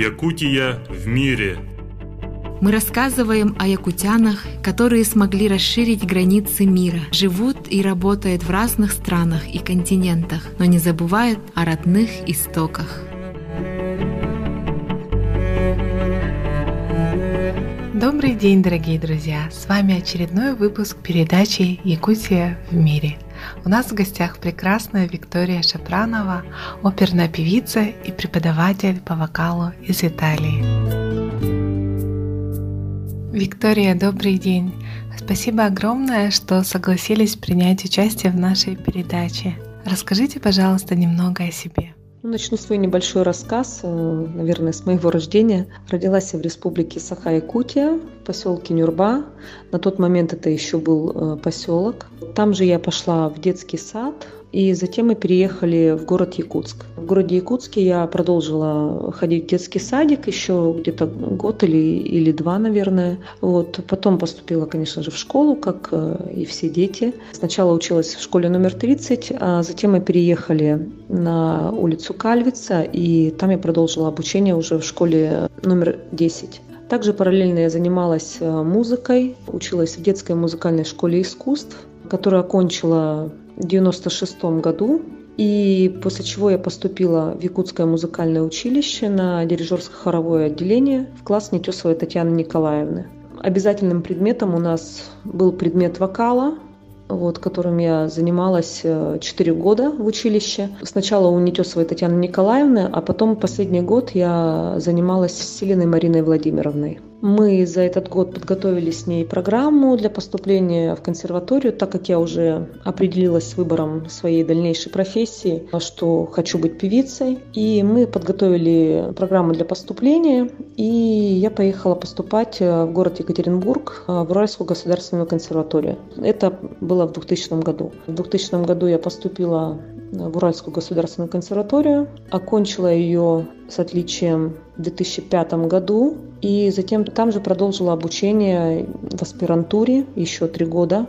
Якутия в мире. Мы рассказываем о якутянах, которые смогли расширить границы мира, живут и работают в разных странах и континентах, но не забывают о родных истоках. Добрый день, дорогие друзья! С вами очередной выпуск передачи «Якутия в мире». У нас в гостях прекрасная Виктория Шапранова, оперная певица и преподаватель по вокалу из Италии. Виктория, добрый день! Спасибо огромное, что согласились принять участие в нашей передаче. Расскажите, пожалуйста, немного о себе. Ну, начну свой небольшой рассказ, э, наверное, с моего рождения. Родилась я в республике Саха-Якутия, поселке Нюрба. На тот момент это еще был э, поселок. Там же я пошла в детский сад, и затем мы переехали в город Якутск. В городе Якутске я продолжила ходить в детский садик еще где-то год или, или два, наверное. Вот. Потом поступила, конечно же, в школу, как э, и все дети. Сначала училась в школе номер 30, а затем мы переехали на улицу Кальвица, и там я продолжила обучение уже в школе номер 10. Также параллельно я занималась э, музыкой, училась в детской музыкальной школе искусств, которую окончила 1996 году. И после чего я поступила в Якутское музыкальное училище на дирижерско-хоровое отделение в класс Нетесовой Татьяны Николаевны. Обязательным предметом у нас был предмет вокала, вот, которым я занималась 4 э, года в училище. Сначала у Нетесовой Татьяны Николаевны, а потом последний год я занималась с Селиной Мариной Владимировной. Мы за этот год подготовили с ней программу для поступления в консерваторию, так как я уже определилась с выбором своей дальнейшей профессии, что хочу быть певицей. И мы подготовили программу для поступления, и я поехала поступать в город Екатеринбург в Уральскую государственную консерваторию. Это было в 2000 году. В 2000 году я поступила в Уральскую государственную консерваторию, окончила ее с отличием в 2005 году и затем там же продолжила обучение в аспирантуре еще три года,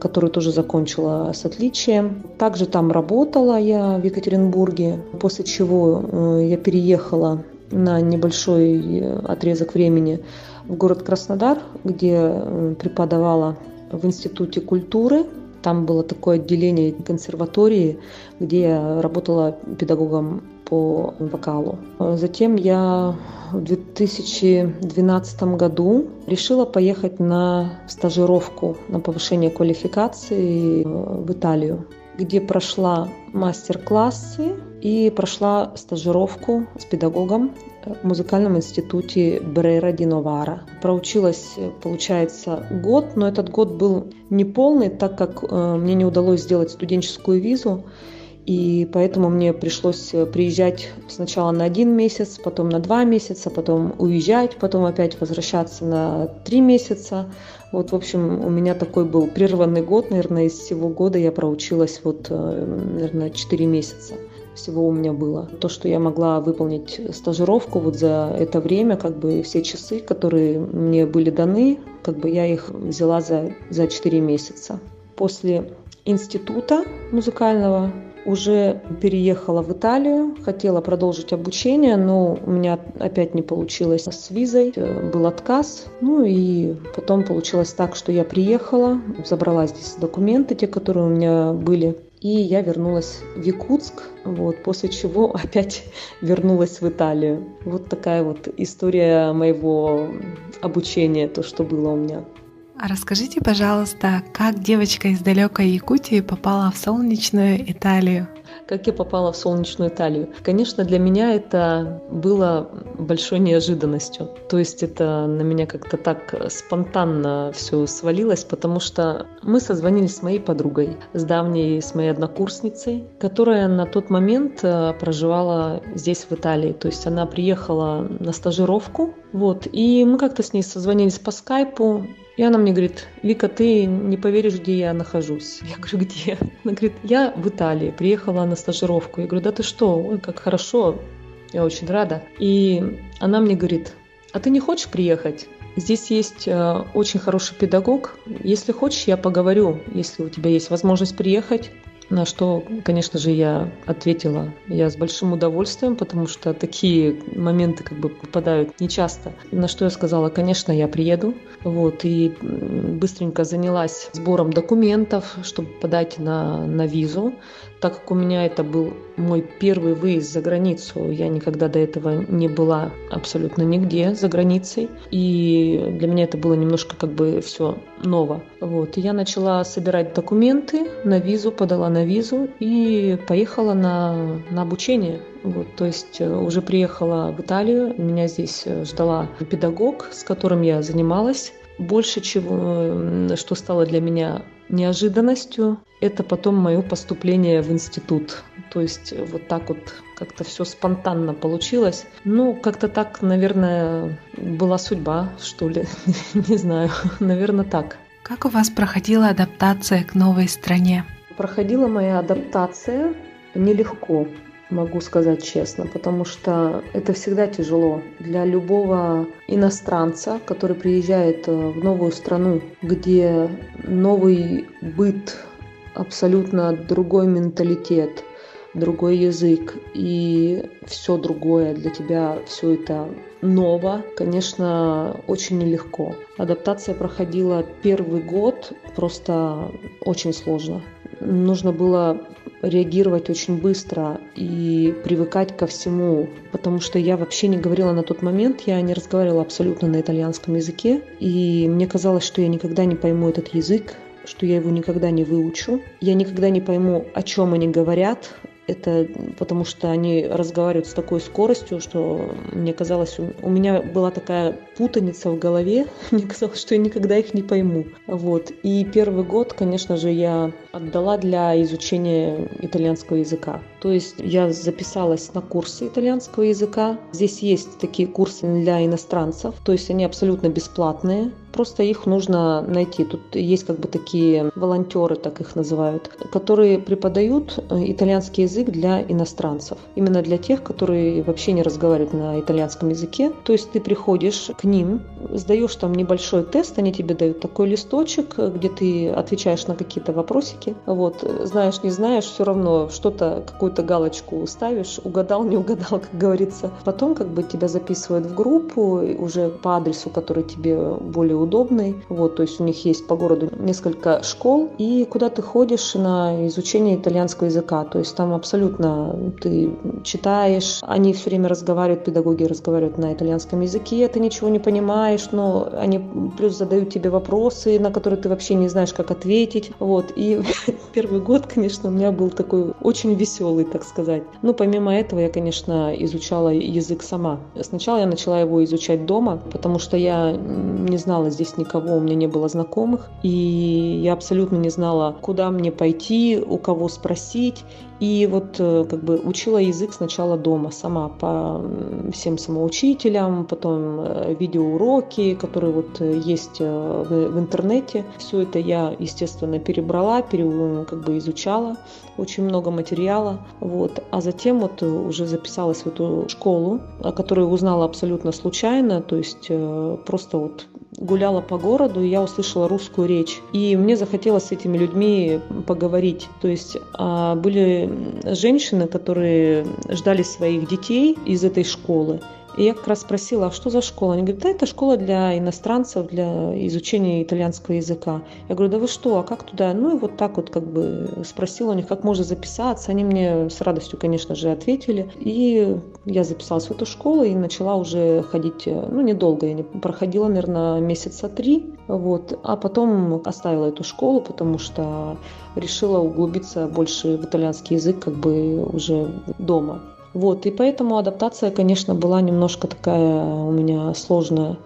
которую тоже закончила с отличием. Также там работала я в Екатеринбурге, после чего э, я переехала на небольшой отрезок времени в город Краснодар, где э, преподавала в Институте культуры там было такое отделение консерватории, где я работала педагогом по вокалу. Затем я в 2012 году решила поехать на стажировку на повышение квалификации в Италию, где прошла мастер-классы и прошла стажировку с педагогом в музыкальном институте Брейра Диновара. Проучилась, получается, год, но этот год был неполный, так как э, мне не удалось сделать студенческую визу, и поэтому мне пришлось приезжать сначала на один месяц, потом на два месяца, потом уезжать, потом опять возвращаться на три месяца. Вот, в общем, у меня такой был прерванный год, наверное, из всего года я проучилась вот, э, наверное, четыре месяца всего у меня было. То, что я могла выполнить стажировку вот за это время, как бы все часы, которые мне были даны, как бы я их взяла за, за 4 месяца. После института музыкального уже переехала в Италию, хотела продолжить обучение, но у меня опять не получилось с визой, был отказ. Ну и потом получилось так, что я приехала, забрала здесь документы, те, которые у меня были, и я вернулась в Якутск, вот, после чего опять вернулась в Италию. Вот такая вот история моего обучения, то, что было у меня. А расскажите, пожалуйста, как девочка из далекой Якутии попала в солнечную Италию? Как я попала в солнечную Италию. Конечно, для меня это было большой неожиданностью. То есть это на меня как-то так спонтанно все свалилось, потому что мы созвонились с моей подругой, с давней, с моей однокурсницей, которая на тот момент э, проживала здесь, в Италии. То есть она приехала на стажировку, вот, и мы как-то с ней созвонились по скайпу, и она мне говорит, Вика, ты не поверишь, где я нахожусь. Я говорю, где? Она говорит, я в Италии, приехала на стажировку. Я говорю, да ты что, ой, как хорошо, я очень рада. И она мне говорит, а ты не хочешь приехать? Здесь есть э, очень хороший педагог. Если хочешь, я поговорю, если у тебя есть возможность приехать. На что, конечно же, я ответила, я с большим удовольствием, потому что такие моменты как бы попадают нечасто. На что я сказала, конечно, я приеду. Вот, и быстренько занялась сбором документов, чтобы подать на, на визу. Так как у меня это был мой первый выезд за границу, я никогда до этого не была абсолютно нигде за границей. И для меня это было немножко как бы все ново. Вот. И я начала собирать документы на визу, подала на визу и поехала на, на обучение. Вот, то есть э, уже приехала в Италию, меня здесь э, ждала педагог, с которым я занималась. Больше чего, что стало для меня неожиданностью, это потом мое поступление в институт. То есть вот так вот как-то все спонтанно получилось. Ну, как-то так, наверное, была судьба, что ли. Не знаю, наверное, так. Как у вас проходила адаптация к новой стране? Проходила моя адаптация нелегко могу сказать честно, потому что это всегда тяжело для любого иностранца, который приезжает э, в новую страну, где новый быт, абсолютно другой менталитет, другой язык и все другое для тебя, все это ново, конечно, очень нелегко. Адаптация проходила первый год просто очень сложно. Нужно было реагировать очень быстро и привыкать ко всему, потому что я вообще не говорила на тот момент, я не разговаривала абсолютно на итальянском языке, и мне казалось, что я никогда не пойму этот язык, что я его никогда не выучу. Я никогда не пойму, о чем они говорят, это потому что они разговаривают с такой скоростью, что мне казалось, у меня была такая путаница в голове, мне казалось, что я никогда их не пойму. Вот. И первый год, конечно же, я отдала для изучения итальянского языка. То есть я записалась на курсы итальянского языка. Здесь есть такие курсы для иностранцев, то есть они абсолютно бесплатные. Просто их нужно найти. Тут есть как бы такие волонтеры, так их называют, которые преподают э, итальянский язык для иностранцев. Именно для тех, которые вообще не разговаривают на итальянском языке. То есть ты приходишь к ним, сдаешь там небольшой тест, они тебе дают такой листочек, где ты отвечаешь на какие-то вопросики. Вот, знаешь, не знаешь, все равно что-то, какую-то галочку ставишь, угадал, не угадал, как говорится. Потом как бы тебя записывают в группу уже по адресу, который тебе более удобный. Вот, то есть у них есть по городу несколько школ, и куда ты ходишь на изучение итальянского языка. То есть там абсолютно ты читаешь, они все время разговаривают, педагоги разговаривают на итальянском языке, ты ничего не понимаешь, но они плюс задают тебе вопросы, на которые ты вообще не знаешь, как ответить. Вот, и первый год, конечно, у меня был такой очень веселый, так сказать. Но помимо этого я, конечно, изучала язык сама. Сначала я начала его изучать дома, потому что я не знала здесь никого, у меня не было знакомых, и я абсолютно не знала, куда мне пойти, у кого спросить. И вот э, как бы учила язык сначала дома сама по всем самоучителям, потом э, видеоуроки, которые вот э, есть в, интернете. Все это я, естественно, перебрала, пере, как бы изучала, очень много материала. Вот. А затем вот уже записалась в эту школу, о которой узнала абсолютно случайно, то есть просто вот гуляла по городу, и я услышала русскую речь. И мне захотелось с этими людьми поговорить. То есть а, были женщины, которые ждали своих детей из этой школы. И я как раз спросила, а что за школа? Они говорят, да, это школа для иностранцев, для изучения итальянского языка. Я говорю, да вы что, а как туда? Ну и вот так вот как бы спросила у них, как можно записаться. Они мне с радостью, конечно же, ответили. И я записалась в эту школу и начала уже ходить, ну недолго, я не проходила, наверное, месяца три. Вот. А потом оставила эту школу, потому что решила углубиться больше в итальянский язык как бы уже дома. Вот, и поэтому адаптация, конечно, была немножко такая у меня сложная.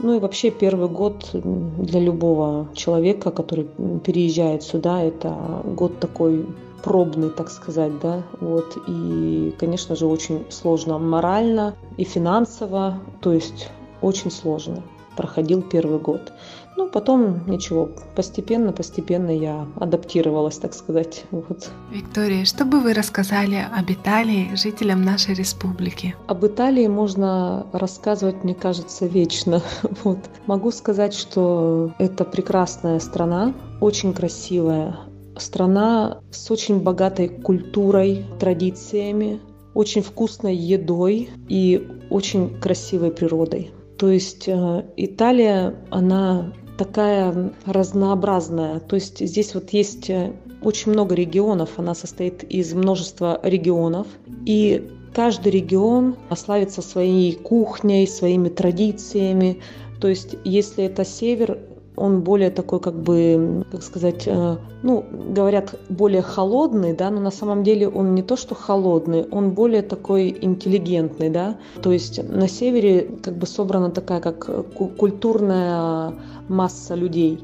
Ну и вообще первый год для любого человека, который переезжает сюда, это год такой пробный, так сказать, да, вот, и, конечно же, очень сложно морально и финансово, то есть очень сложно проходил первый год. Ну, потом ничего, постепенно, постепенно я адаптировалась, так сказать. Вот. Виктория, что бы вы рассказали об Италии жителям нашей республики? Об Италии можно рассказывать, мне кажется, вечно. Вот. Могу сказать, что это прекрасная страна, очень красивая, страна с очень богатой культурой, традициями, очень вкусной едой и очень красивой природой. То есть э, Италия, она такая разнообразная. То есть здесь вот есть э, очень много регионов, она состоит из множества регионов. И каждый регион славится своей кухней, своими традициями. То есть если это север, он более такой, как бы, как сказать, э, ну, говорят, более холодный, да, но на самом деле он не то, что холодный, он более такой интеллигентный, да. То есть на севере как бы собрана такая, как культурная масса людей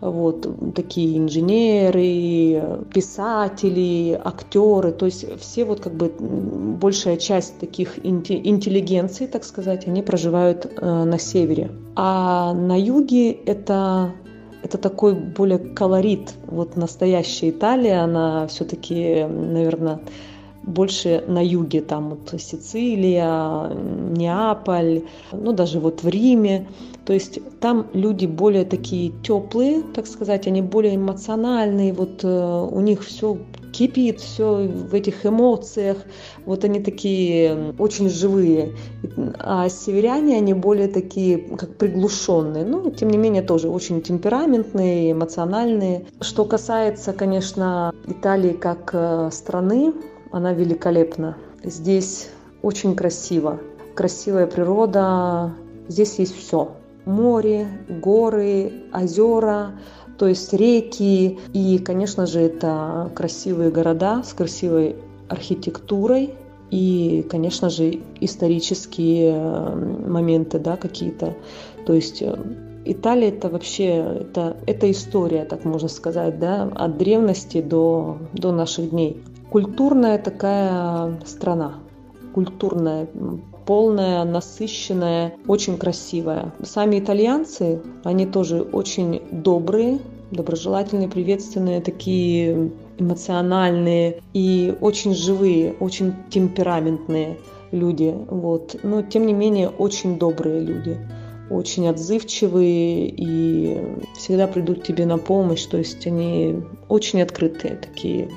вот такие инженеры, писатели, актеры, то есть все вот как бы большая часть таких интеллигенций, так сказать, они проживают э, на севере. А на юге это это такой более колорит. Вот настоящая Италия, она все-таки, наверное, больше на юге, там вот Сицилия, Неаполь, ну даже вот в Риме. То есть там люди более такие теплые, так сказать, они более эмоциональные, вот э, у них все кипит, все в этих эмоциях, вот они такие очень живые. А северяне, они более такие, как приглушенные, но тем не менее тоже очень темпераментные, эмоциональные. Что касается, конечно, Италии как э, страны, она великолепна. Здесь очень красиво. Красивая природа. Здесь есть все. Море, горы, озера, то есть реки. И, конечно же, это красивые города с красивой архитектурой. И, конечно же, исторические моменты, да, какие-то. То есть э, Италия это вообще это, это история, так можно сказать, да, от древности до, до наших дней культурная такая страна, культурная, полная, насыщенная, очень красивая. Сами итальянцы, они тоже очень добрые, доброжелательные, приветственные, такие эмоциональные и очень живые, очень темпераментные люди. Вот. Но тем не менее очень добрые люди очень отзывчивые и всегда придут тебе на помощь. То есть они очень открытые такие.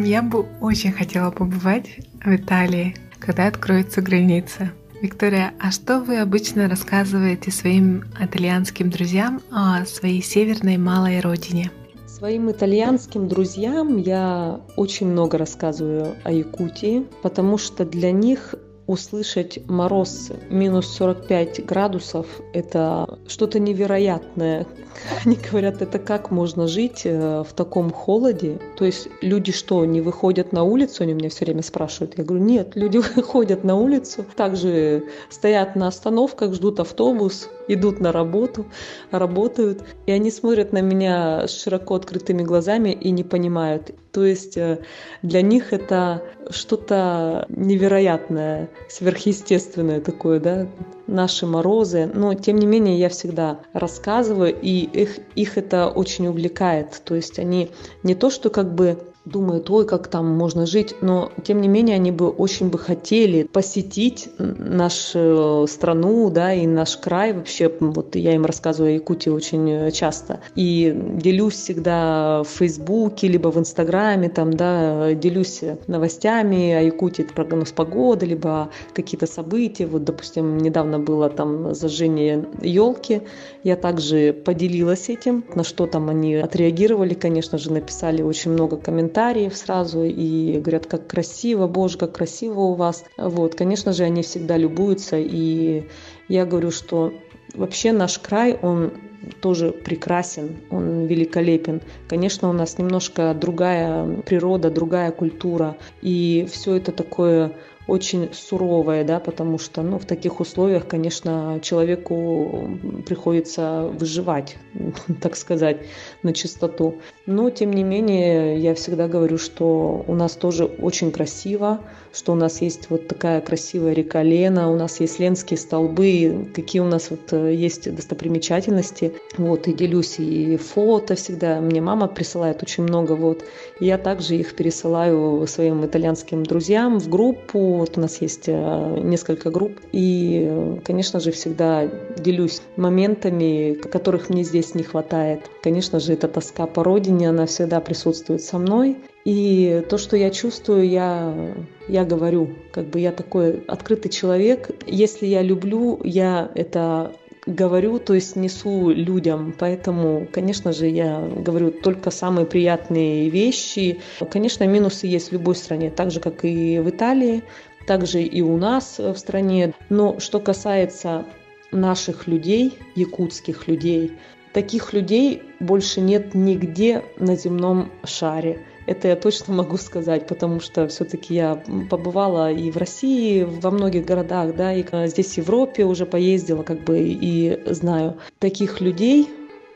Я бы очень хотела побывать в Италии, когда откроются границы. Виктория, а что вы обычно рассказываете своим итальянским друзьям о своей северной малой родине? Своим итальянским друзьям я очень много рассказываю о Якутии, потому что для них услышать мороз минус 45 градусов – это что-то невероятное. Они говорят, это как можно жить э, в таком холоде? То есть люди что, не выходят на улицу? Они меня все время спрашивают. Я говорю, нет, люди выходят на улицу, также стоят на остановках, ждут автобус, идут на работу, работают, и они смотрят на меня с широко открытыми глазами и не понимают. То есть э, для них это что-то невероятное, сверхъестественное такое, да, наши морозы. Но тем не менее я всегда рассказываю, и их, их это очень увлекает. То есть они не то, что как бы думают, ой, как там можно жить, но тем не менее они бы очень бы хотели посетить нашу страну, да, и наш край. Вообще, вот я им рассказываю о Якутии очень часто, и делюсь всегда в Фейсбуке, либо в Инстаграме, там, да, делюсь новостями о Якутии, это прогноз погоды, либо какие-то события, вот, допустим, недавно было там зажжение елки, я также поделилась этим, на что там они отреагировали, конечно же, написали очень много комментариев, комментариев сразу и говорят, как красиво, боже, как красиво у вас. Вот, конечно же, они всегда любуются, и я говорю, что вообще наш край, он тоже прекрасен, он великолепен. Конечно, у нас немножко другая природа, другая культура, и все это такое очень суровое, да, потому что, ну, в таких условиях, конечно, человеку приходится выживать, так сказать, на чистоту. Но, тем не менее, я всегда говорю, что у нас тоже очень красиво, что у нас есть вот такая красивая река Лена, у нас есть Ленские столбы, какие у нас вот э, есть достопримечательности. Вот, и делюсь и фото всегда. Мне мама присылает очень много, вот. И я также их пересылаю своим итальянским друзьям в группу, Вот у нас есть э, несколько групп. И, конечно же, всегда делюсь моментами, которых мне здесь не хватает. Конечно же, эта тоска по родине, она всегда присутствует со мной. И то, что я чувствую, я, я говорю. Как бы я такой открытый человек. Если я люблю, я это говорю, то есть несу людям. Поэтому, конечно же, я говорю только самые приятные вещи. Конечно, минусы есть в любой стране, так же, как и в Италии, также и у нас в стране. Но что касается наших людей, якутских людей, таких людей больше нет нигде на земном шаре. Это я точно могу сказать, потому что все-таки я побывала и в России, во многих городах, да, и здесь в Европе уже поездила, как бы, и знаю таких людей,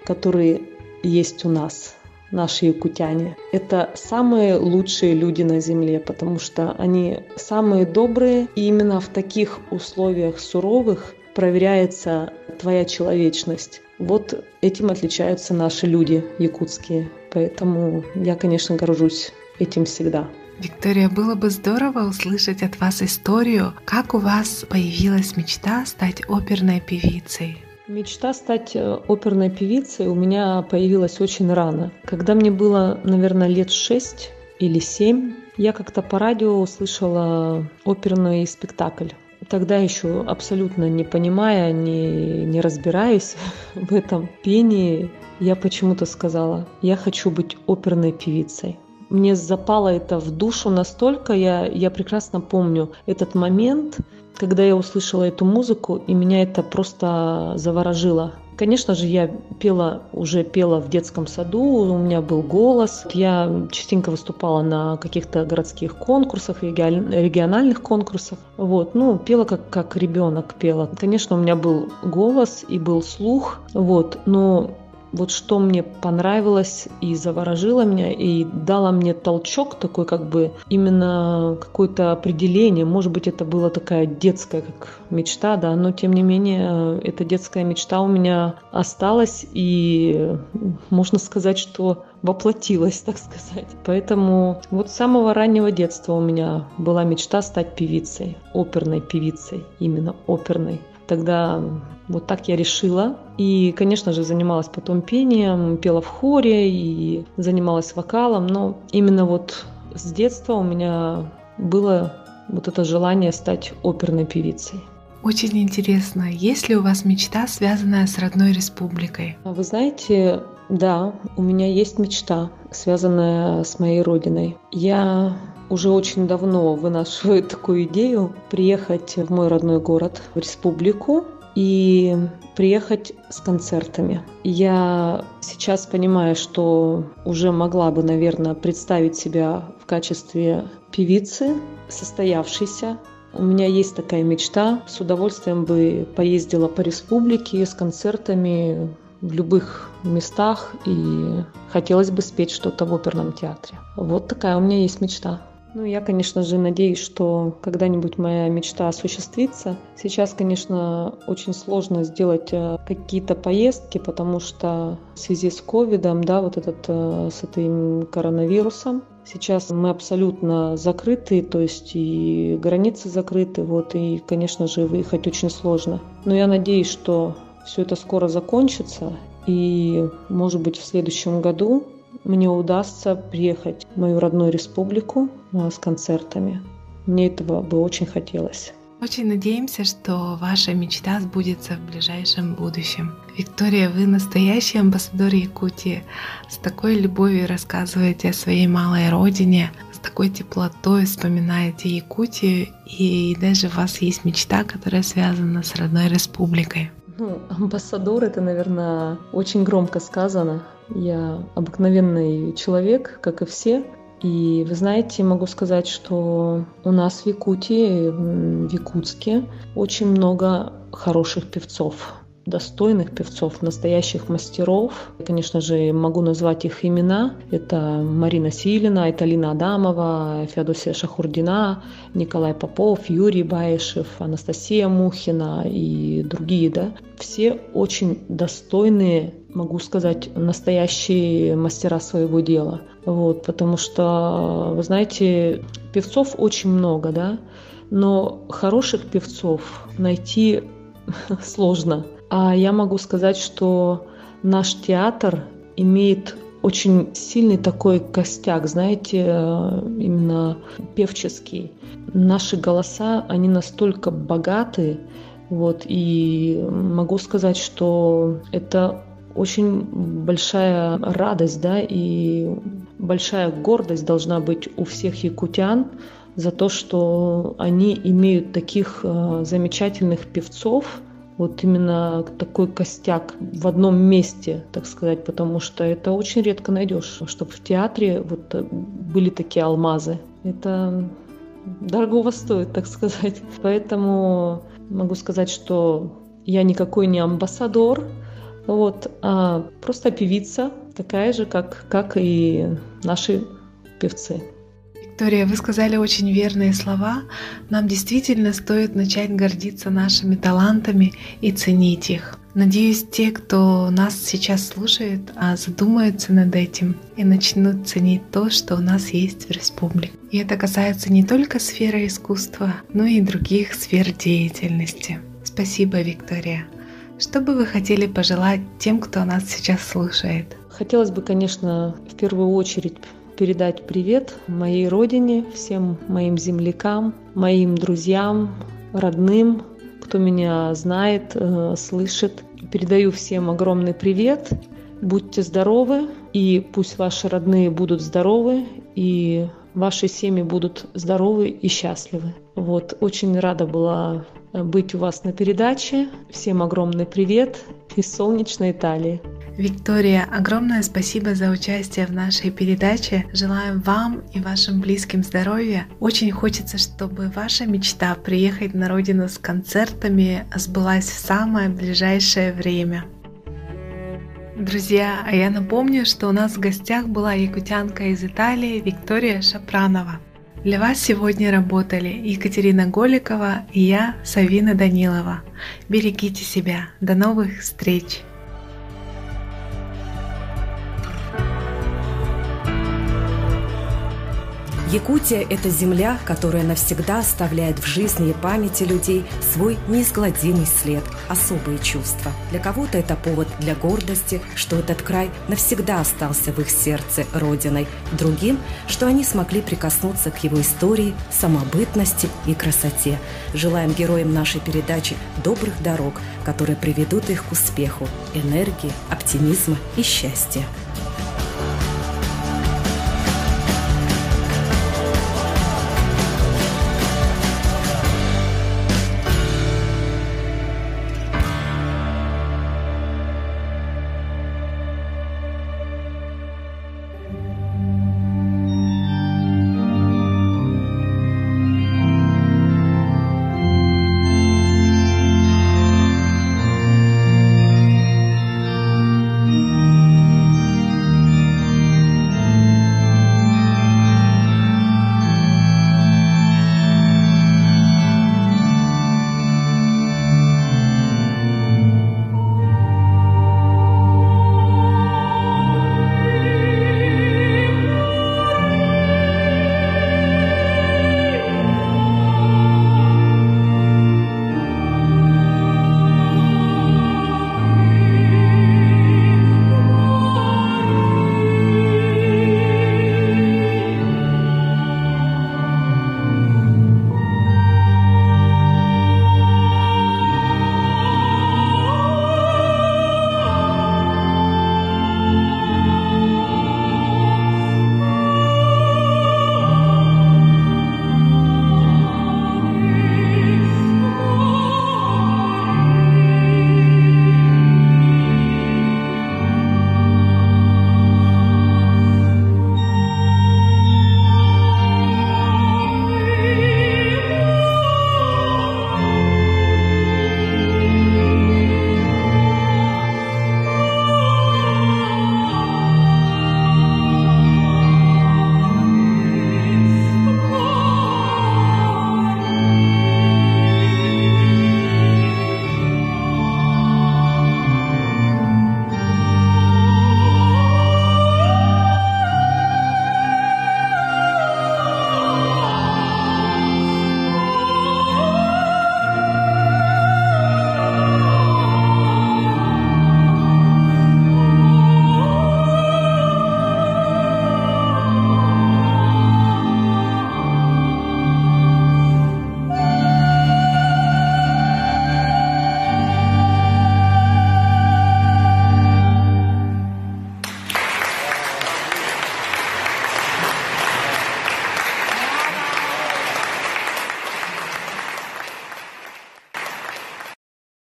которые есть у нас, наши якутяне. Это самые лучшие люди на Земле, потому что они самые добрые, и именно в таких условиях суровых проверяется твоя человечность. Вот этим отличаются наши люди якутские. Поэтому я, конечно, горжусь этим всегда. Виктория, было бы здорово услышать от вас историю, как у вас появилась мечта стать оперной певицей. Мечта стать э, оперной певицей у меня появилась очень рано. Когда мне было, наверное, лет шесть или семь, я как-то по радио услышала оперный спектакль. Тогда еще абсолютно не понимая, не, не разбираясь в этом пении, я почему-то сказала, я хочу быть оперной певицей. Мне запало это в душу настолько, я, я прекрасно помню этот момент, когда я услышала эту музыку, и меня это просто заворожило. Конечно же, я пела, уже пела в детском саду, у меня был голос. Я частенько выступала на каких-то городских конкурсах, региональных конкурсах. Вот, ну, пела как, как ребенок пела. Конечно, у меня был голос и был слух, вот, но вот что мне понравилось и заворожило меня, и дало мне толчок такой, как бы именно какое-то определение. Может быть, это была такая детская как мечта, да, но тем не менее, эта детская мечта у меня осталась, и можно сказать, что воплотилась, так сказать. Поэтому вот с самого раннего детства у меня была мечта стать певицей, оперной певицей, именно оперной. Тогда вот так я решила. И, конечно же, занималась потом пением, пела в хоре и занималась вокалом. Но именно вот с детства у меня было вот это желание стать оперной певицей. Очень интересно, есть ли у вас мечта, связанная с родной республикой? Вы знаете, да, у меня есть мечта, связанная с моей родиной. Я уже очень давно вынашиваю такую идею приехать в мой родной город, в республику, и приехать с концертами. Я сейчас понимаю, что уже могла бы, наверное, представить себя в качестве певицы, состоявшейся. У меня есть такая мечта. С удовольствием бы поездила по республике с концертами в любых местах и хотелось бы спеть что-то в оперном театре. Вот такая у меня есть мечта. Ну, я, конечно же, надеюсь, что когда-нибудь моя мечта осуществится. Сейчас, конечно, очень сложно сделать э, какие-то поездки, потому что в связи с ковидом, да, вот этот, э, с этим коронавирусом, Сейчас мы абсолютно закрыты, то есть и границы закрыты, вот, и, конечно же, выехать очень сложно. Но я надеюсь, что все это скоро закончится, и, может быть, в следующем году мне удастся приехать в мою родную республику а, с концертами. Мне этого бы очень хотелось. Очень надеемся, что ваша мечта сбудется в ближайшем будущем. Виктория, вы настоящий амбассадор Якутии. С такой любовью рассказываете о своей малой родине, с такой теплотой вспоминаете Якутию, и даже у вас есть мечта, которая связана с родной республикой. Ну, амбассадор это, наверное, очень громко сказано. Я обыкновенный человек, как и все. И вы знаете, могу сказать, что у нас в Якутии, в Якутске, очень много хороших певцов достойных певцов, настоящих мастеров. Я, конечно же, могу назвать их имена. Это Марина Силина, это Лина Адамова, Феодосия Шахурдина, Николай Попов, Юрий Баишев, Анастасия Мухина и другие. Да? Все очень достойные, могу сказать, настоящие мастера своего дела. Вот, потому что, вы знаете, певцов очень много, да, но хороших певцов найти сложно. А я могу сказать, что наш театр имеет очень сильный такой костяк, знаете, именно певческий. Наши голоса, они настолько богаты, вот, и могу сказать, что это очень большая радость, да, и большая гордость должна быть у всех якутян за то, что они имеют таких э, замечательных певцов, вот именно такой костяк в одном месте, так сказать, потому что это очень редко найдешь, чтобы в театре вот э, были такие алмазы. Это дорого стоит, так сказать. Поэтому могу сказать, что я никакой не амбассадор, вот, а просто певица, такая же, как, как и наши певцы. Виктория, вы сказали очень верные слова. Нам действительно стоит начать гордиться нашими талантами и ценить их. Надеюсь, те, кто нас сейчас слушает, а задумаются над этим и начнут ценить то, что у нас есть в республике. И это касается не только сферы искусства, но и других сфер деятельности. Спасибо, Виктория. Что бы вы хотели пожелать тем, кто нас сейчас слушает? Хотелось бы, конечно, в первую очередь передать привет моей родине, всем моим землякам, моим друзьям, родным, кто меня знает, э, слышит. Передаю всем огромный привет. Будьте здоровы, и пусть ваши родные будут здоровы, и ваши семьи будут здоровы и счастливы. Вот, очень рада была быть у вас на передаче. Всем огромный привет из солнечной Италии. Виктория, огромное спасибо за участие в нашей передаче. Желаем вам и вашим близким здоровья. Очень хочется, чтобы ваша мечта приехать на родину с концертами сбылась в самое ближайшее время. Друзья, а я напомню, что у нас в гостях была якутянка из Италии Виктория Шапранова. Для вас сегодня работали Екатерина Голикова и я, Савина Данилова. Берегите себя. До новых встреч! Якутия – это земля, которая навсегда оставляет в жизни и памяти людей свой неизгладимый след, особые чувства. Для кого-то это повод для гордости, что этот край навсегда остался в их сердце родиной. Другим, что они смогли прикоснуться к его истории, самобытности и красоте. Желаем героям нашей передачи добрых дорог, которые приведут их к успеху, энергии, оптимизма и счастья.